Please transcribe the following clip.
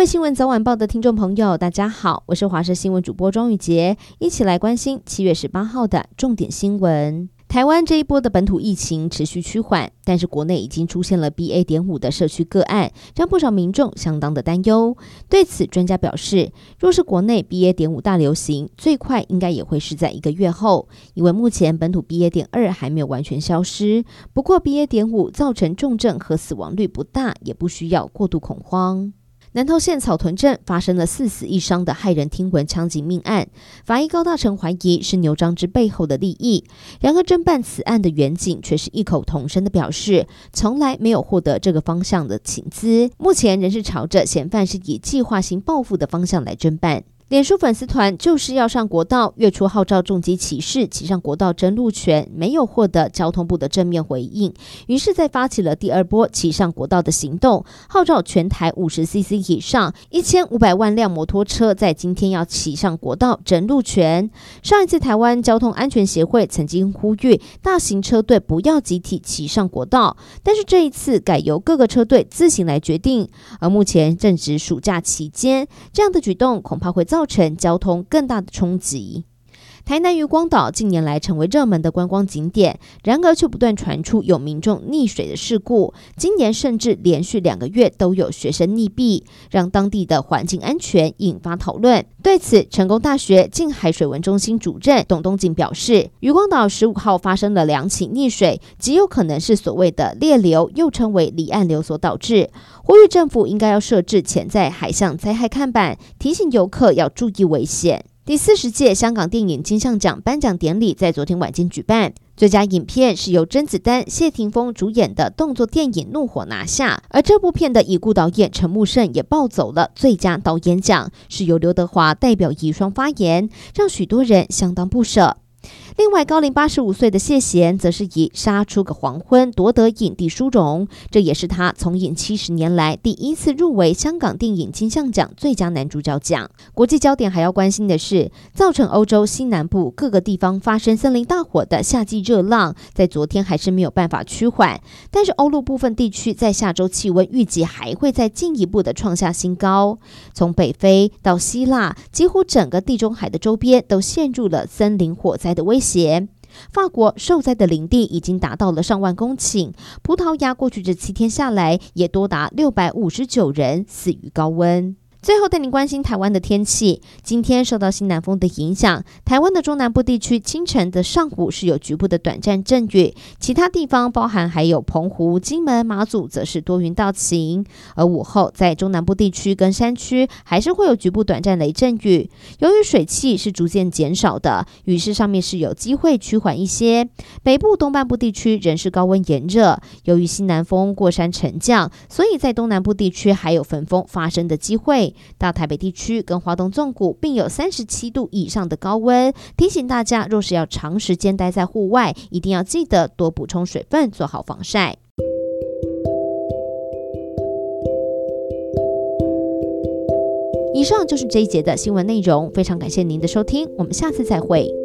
各位新闻早晚报的听众朋友，大家好，我是华视新闻主播庄宇杰，一起来关心七月十八号的重点新闻。台湾这一波的本土疫情持续趋缓，但是国内已经出现了 BA. 点五的社区个案，让不少民众相当的担忧。对此，专家表示，若是国内 BA. 点五大流行，最快应该也会是在一个月后，因为目前本土 BA. 点二还没有完全消失。不过，BA. 点五造成重症和死亡率不大，也不需要过度恐慌。南投县草屯镇发生了四死一伤的骇人听闻枪击命案，法医高大成怀疑是牛樟芝背后的利益。然而，侦办此案的员警却是异口同声的表示，从来没有获得这个方向的请资，目前仍是朝着嫌犯是以计划性报复的方向来侦办。脸书粉丝团就是要上国道，月初号召重机骑士骑上国道争路权，没有获得交通部的正面回应，于是再发起了第二波骑上国道的行动，号召全台五十 CC 以上一千五百万辆摩托车在今天要骑上国道争路权。上一次台湾交通安全协会曾经呼吁大型车队不要集体骑上国道，但是这一次改由各个车队自行来决定。而目前正值暑假期间，这样的举动恐怕会造。造成交通更大的冲击。台南渔光岛近年来成为热门的观光景点，然而却不断传出有民众溺水的事故。今年甚至连续两个月都有学生溺毙，让当地的环境安全引发讨论。对此，成功大学近海水文中心主任董东锦表示，渔光岛十五号发生了两起溺水，极有可能是所谓的裂流，又称为离岸流所导致。呼吁政府应该要设置潜在海象灾害看板，提醒游客要注意危险。第四十届香港电影金像奖颁奖典礼在昨天晚间举办，最佳影片是由甄子丹、谢霆锋主演的动作电影《怒火》拿下，而这部片的已故导演陈木胜也抱走了最佳导演奖，是由刘德华代表遗孀发言，让许多人相当不舍。另外，高龄八十五岁的谢贤则是以《杀出个黄昏》夺得影帝殊荣，这也是他从影七十年来第一次入围香港电影金像奖最佳男主角奖。国际焦点还要关心的是，造成欧洲西南部各个地方发生森林大火的夏季热浪，在昨天还是没有办法趋缓，但是欧陆部分地区在下周气温预计还会再进一步的创下新高。从北非到希腊，几乎整个地中海的周边都陷入了森林火灾的威胁。法国受灾的林地已经达到了上万公顷，葡萄牙过去这七天下来也多达六百五十九人死于高温。最后带您关心台湾的天气。今天受到西南风的影响，台湾的中南部地区清晨的上午是有局部的短暂阵雨，其他地方包含还有澎湖、金门、马祖则是多云到晴。而午后在中南部地区跟山区还是会有局部短暂雷阵雨。由于水汽是逐渐减少的，雨势上面是有机会趋缓一些。北部东半部地区仍是高温炎热，由于西南风过山沉降，所以在东南部地区还有焚风发生的机会。到台北地区跟华东纵谷，并有三十七度以上的高温，提醒大家，若是要长时间待在户外，一定要记得多补充水分，做好防晒。以上就是这一节的新闻内容，非常感谢您的收听，我们下次再会。